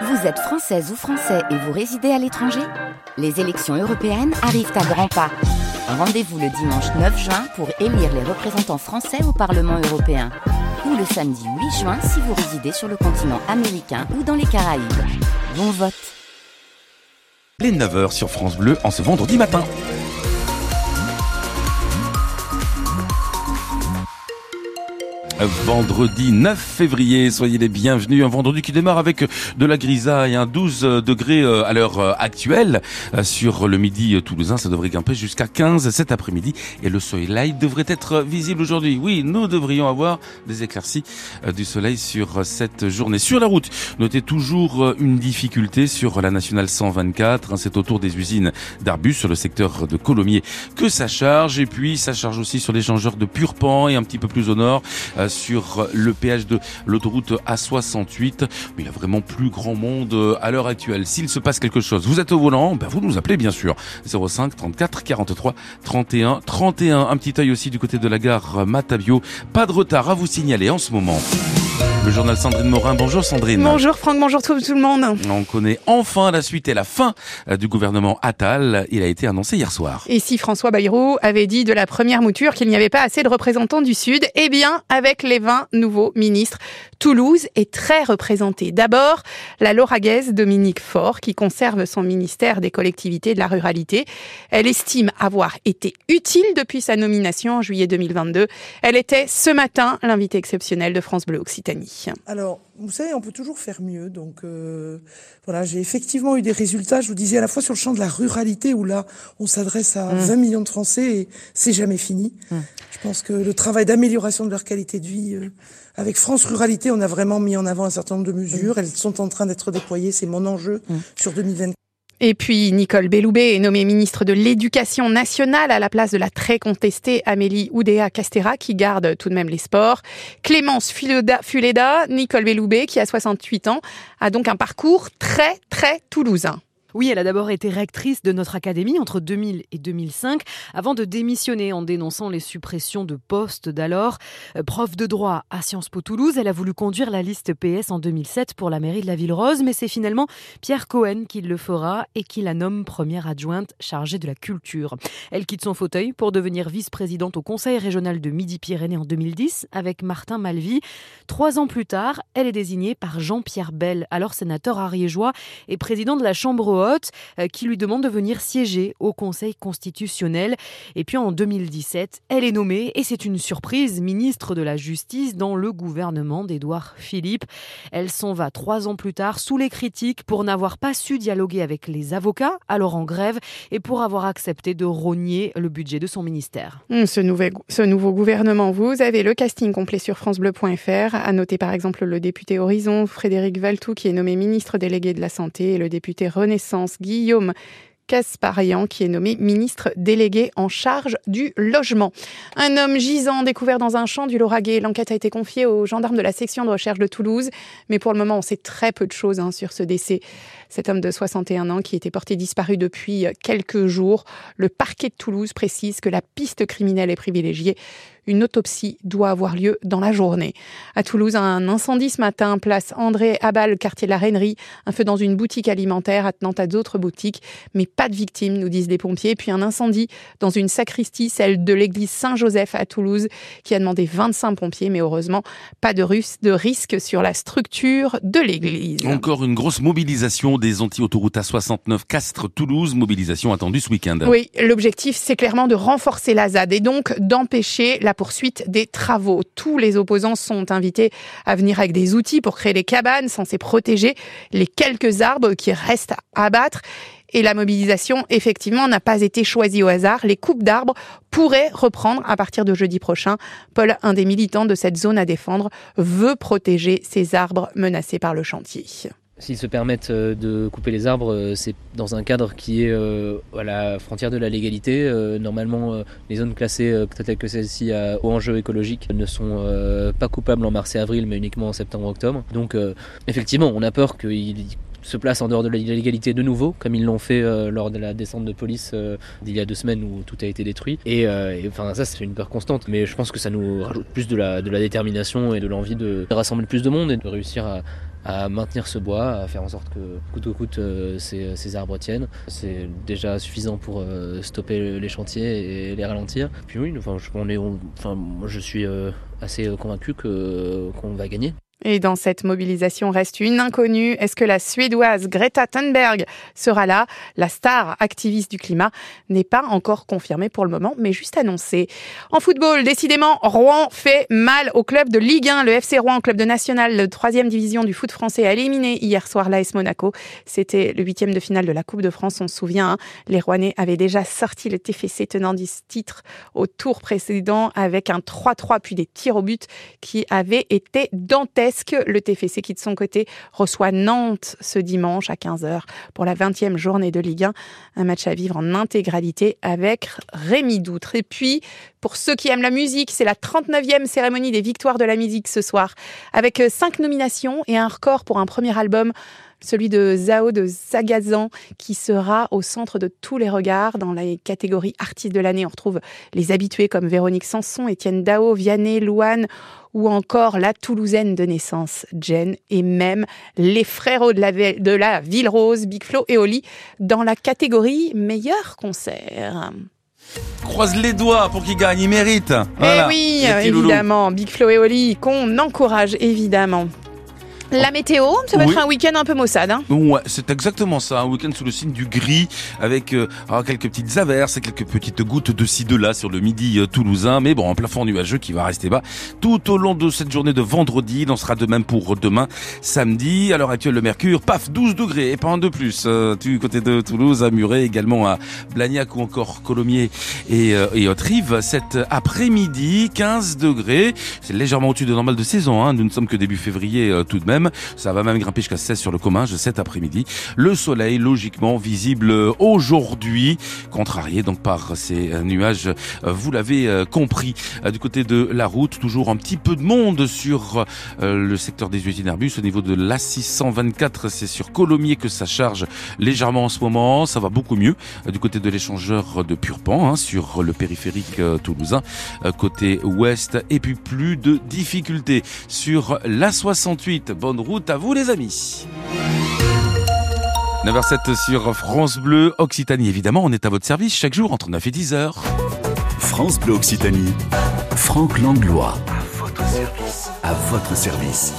Vous êtes française ou français et vous résidez à l'étranger Les élections européennes arrivent à grands pas. Rendez-vous le dimanche 9 juin pour élire les représentants français au Parlement européen. Ou le samedi 8 juin si vous résidez sur le continent américain ou dans les Caraïbes. Bon vote Les 9h sur France Bleu en ce vendredi matin. Vendredi 9 février, soyez les bienvenus. Un vendredi qui démarre avec de la grisaille, un 12 degrés euh, à l'heure euh, actuelle. Euh, sur le midi toulousain, ça devrait grimper jusqu'à 15 cet après-midi. Et le soleil devrait être visible aujourd'hui. Oui, nous devrions avoir des éclaircies du soleil sur cette journée. Sur la route, notez toujours une difficulté sur la nationale 124. Hein, c'est autour des usines d'Arbus sur le secteur de Colomiers que ça charge. Et puis, ça charge aussi sur l'échangeur de Purpan et un petit peu plus au nord sur le péage de l'autoroute A68. Mais il y a vraiment plus grand monde euh, à l'heure actuelle. S'il se passe quelque chose, vous êtes au volant, ben vous nous appelez bien sûr. 05 34 43 31 31. Un petit œil aussi du côté de la gare Matabio. Pas de retard à vous signaler en ce moment. Le journal Sandrine Morin. Bonjour Sandrine. Bonjour Franck, bonjour tout, tout, le monde. On connaît enfin la suite et la fin euh, du gouvernement Attal. Il a été annoncé hier soir. Et si François Bayrou avait dit de la première mouture qu'il n'y avait pas assez de représentants du Sud, eh bien, avec les 20 nouveaux ministres, Toulouse est très représentée. D'abord, la lauragaise Dominique Faure, qui conserve son ministère des collectivités de la ruralité. Elle estime avoir été utile depuis sa nomination en juillet 2022. Elle était ce matin l'invité exceptionnel de France Bleu Occitanie. Alors, vous savez, on peut toujours faire mieux. Donc, euh, voilà, j'ai effectivement eu des résultats. Je vous disais à la fois sur le champ de la ruralité où là, on s'adresse à 20 millions de Français et c'est jamais fini. Je pense que le travail d'amélioration de leur qualité de vie, euh, avec France Ruralité, on a vraiment mis en avant un certain nombre de mesures. Elles sont en train d'être déployées. C'est mon enjeu sur 2024. Et puis Nicole Belloubet est nommée ministre de l'Éducation nationale à la place de la très contestée Amélie Oudéa Castera qui garde tout de même les sports. Clémence Fuleda, Nicole Belloubet qui a 68 ans, a donc un parcours très très toulousain. Oui, elle a d'abord été rectrice de notre académie entre 2000 et 2005, avant de démissionner en dénonçant les suppressions de postes d'alors. Euh, prof de droit à Sciences Po Toulouse, elle a voulu conduire la liste PS en 2007 pour la mairie de la Ville Rose, mais c'est finalement Pierre Cohen qui le fera et qui la nomme première adjointe chargée de la culture. Elle quitte son fauteuil pour devenir vice-présidente au Conseil régional de Midi-Pyrénées en 2010 avec Martin Malvy. Trois ans plus tard, elle est désignée par Jean-Pierre Bell, alors sénateur ariégeois et président de la Chambre euh, qui lui demande de venir siéger au Conseil constitutionnel. Et puis en 2017, elle est nommée, et c'est une surprise, ministre de la Justice dans le gouvernement d'Édouard Philippe. Elle s'en va trois ans plus tard sous les critiques pour n'avoir pas su dialoguer avec les avocats, alors en grève, et pour avoir accepté de rogner le budget de son ministère. Hum, ce, ce nouveau gouvernement, vous avez le casting complet sur francebleu.fr. À noter par exemple le député Horizon, Frédéric Valtou, qui est nommé ministre délégué de la Santé, et le député Renaissance Guillaume Casparian, qui est nommé ministre délégué en charge du logement. Un homme gisant découvert dans un champ du Lauragais. L'enquête a été confiée aux gendarmes de la section de recherche de Toulouse, mais pour le moment, on sait très peu de choses hein, sur ce décès. Cet homme de 61 ans qui était porté disparu depuis quelques jours. Le parquet de Toulouse précise que la piste criminelle est privilégiée une autopsie doit avoir lieu dans la journée. À Toulouse, un incendie ce matin, place André Abal, quartier de la Rainerie. Un feu dans une boutique alimentaire attenant à d'autres boutiques, mais pas de victimes, nous disent les pompiers. Puis un incendie dans une sacristie, celle de l'église Saint-Joseph à Toulouse, qui a demandé 25 pompiers, mais heureusement, pas de, de risque sur la structure de l'église. Encore une grosse mobilisation des anti-autoroutes A69 Castres-Toulouse, mobilisation attendue ce week-end. Oui, l'objectif, c'est clairement de renforcer la ZAD et donc d'empêcher la poursuite des travaux. Tous les opposants sont invités à venir avec des outils pour créer des cabanes censées protéger les quelques arbres qui restent à abattre. Et la mobilisation, effectivement, n'a pas été choisie au hasard. Les coupes d'arbres pourraient reprendre à partir de jeudi prochain. Paul, un des militants de cette zone à défendre, veut protéger ces arbres menacés par le chantier. S'ils se permettent euh, de couper les arbres, euh, c'est dans un cadre qui est euh, à la frontière de la légalité. Normalement, les zones classées telles que celle-ci à haut enjeu écologique ne sont pas coupables en mars et avril, mais uniquement en septembre-octobre. Donc, effectivement, on a peur qu'ils se placent en dehors de la légalité de nouveau, comme ils l'ont fait lors de la descente de police d'il y a deux semaines où tout a été détruit. Et, enfin, ça, c'est une peur constante. Mais je pense que ça nous rajoute plus de la détermination et de l'envie de rassembler plus de monde et de réussir à à maintenir ce bois, à faire en sorte que coûte que coûte ces, ces, arbres tiennent. C'est déjà suffisant pour stopper les chantiers et les ralentir. Puis oui, enfin, je suis assez convaincu qu'on va gagner. Et dans cette mobilisation reste une inconnue. Est-ce que la Suédoise Greta Thunberg sera là? La star activiste du climat n'est pas encore confirmée pour le moment, mais juste annoncée. En football, décidément, Rouen fait mal au club de Ligue 1. Le FC Rouen, club de national de troisième division du foot français, a éliminé hier soir l'AS Monaco. C'était le huitième de finale de la Coupe de France, on se souvient. Hein. Les Rouennais avaient déjà sorti le TFC tenant du titre au tour précédent avec un 3-3 puis des tirs au but qui avaient été dantesques. Le TFC qui de son côté reçoit Nantes ce dimanche à 15h pour la 20e journée de Ligue 1. Un match à vivre en intégralité avec Rémi Doutre. Et puis, pour ceux qui aiment la musique, c'est la 39e cérémonie des victoires de la musique ce soir avec euh, cinq nominations et un record pour un premier album celui de Zao de Zagazan, qui sera au centre de tous les regards. Dans les catégories artistes de l'année, on retrouve les habitués comme Véronique Sanson, Étienne Dao, Vianney, Louane ou encore la Toulousaine de naissance, Jen, et même les frérots de la, de la Ville Rose, Big Flo et Oli, dans la catégorie meilleur concert. Croise les doigts pour qu'ils gagnent, ils méritent. Eh oui, évidemment, Big Flo et Oli, qu'on encourage évidemment. La météo, ça va être un week-end un peu maussade. Hein ouais, c'est exactement ça. Un week-end sous le signe du gris, avec euh, quelques petites averses et quelques petites gouttes de ci de là sur le midi euh, toulousain. Mais bon, un plafond nuageux qui va rester bas tout au long de cette journée de vendredi. Il en sera de même pour demain, samedi. À l'heure actuelle, le mercure, paf, 12 degrés et pas un de plus. Euh, du côté de Toulouse, à Muret, également à Blagnac ou encore Colomiers et, euh, et Haute-Rive. Cet après-midi, 15 degrés. C'est légèrement au-dessus de normal de saison. Hein. Nous ne sommes que début février tout de même. Ça va même grimper jusqu'à 16 sur le Comminges cet après-midi. Le soleil, logiquement, visible aujourd'hui, contrarié donc par ces euh, nuages, euh, vous l'avez euh, compris. Du côté de la route, toujours un petit peu de monde sur le secteur des usines Airbus. Au niveau de l'A624, c'est sur Colomiers que ça charge légèrement en ce moment. Ça va beaucoup mieux. Du côté de l'échangeur de Purpan, hein, sur le périphérique toulousain, côté ouest. Et puis plus de difficultés sur l'A68. Bonne route à vous les amis. 9h07 sur France Bleu Occitanie. Évidemment, on est à votre service chaque jour entre 9 et 10 h France Bleu Occitanie. Franck Langlois. À votre service. À votre service.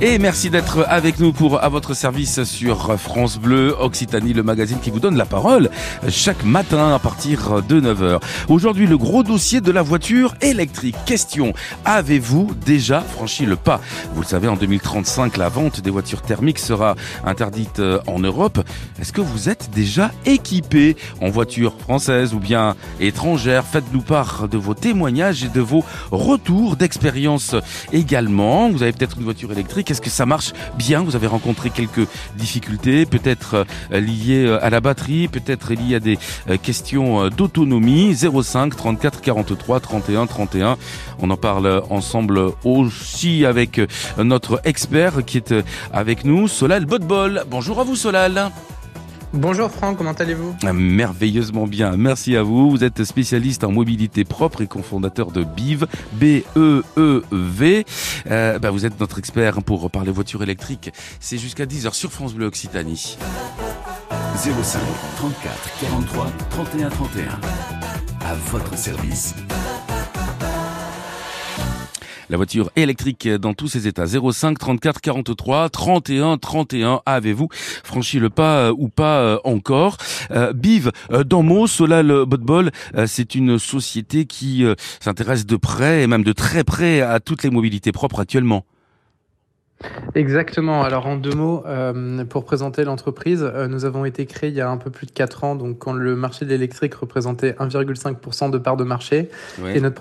Et merci d'être avec nous pour à votre service sur France Bleu Occitanie, le magazine qui vous donne la parole chaque matin à partir de 9h. Aujourd'hui, le gros dossier de la voiture électrique. Question, avez-vous déjà franchi le pas? Vous le savez, en 2035, la vente des voitures thermiques sera interdite euh, en Europe. Est-ce que vous êtes déjà équipé en voiture française ou bien étrangère? Faites-nous part de vos témoignages et de vos retours d'expérience également. Vous avez peut-être une voiture électrique est-ce que ça marche bien Vous avez rencontré quelques difficultés, peut-être euh, liées euh, à la batterie, peut-être liées à des euh, questions d'autonomie. 05 34 43 31 31. On en parle ensemble aussi avec notre expert qui est avec nous, Solal Botbol. Bonjour à vous Solal. Bonjour Franck, comment allez-vous? Merveilleusement bien, merci à vous. Vous êtes spécialiste en mobilité propre et cofondateur de BIV, B-E-E-V. Euh, bah, vous êtes notre expert pour parler voitures électriques. C'est jusqu'à 10h sur France Bleu Occitanie. 05 34 43 31 31. À votre service. La voiture électrique dans tous ses états. 05 34 43 31 31. Avez-vous franchi le pas euh, ou pas euh, encore? Euh, Biv, dans Mo, Solal Botbol, c'est une société qui s'intéresse de près et même de très près à toutes les mobilités propres actuellement. Exactement. Alors en deux mots, pour présenter l'entreprise, nous avons été créés il y a un peu plus de 4 ans, donc quand le marché de l'électrique représentait 1,5% de part de marché. Et notre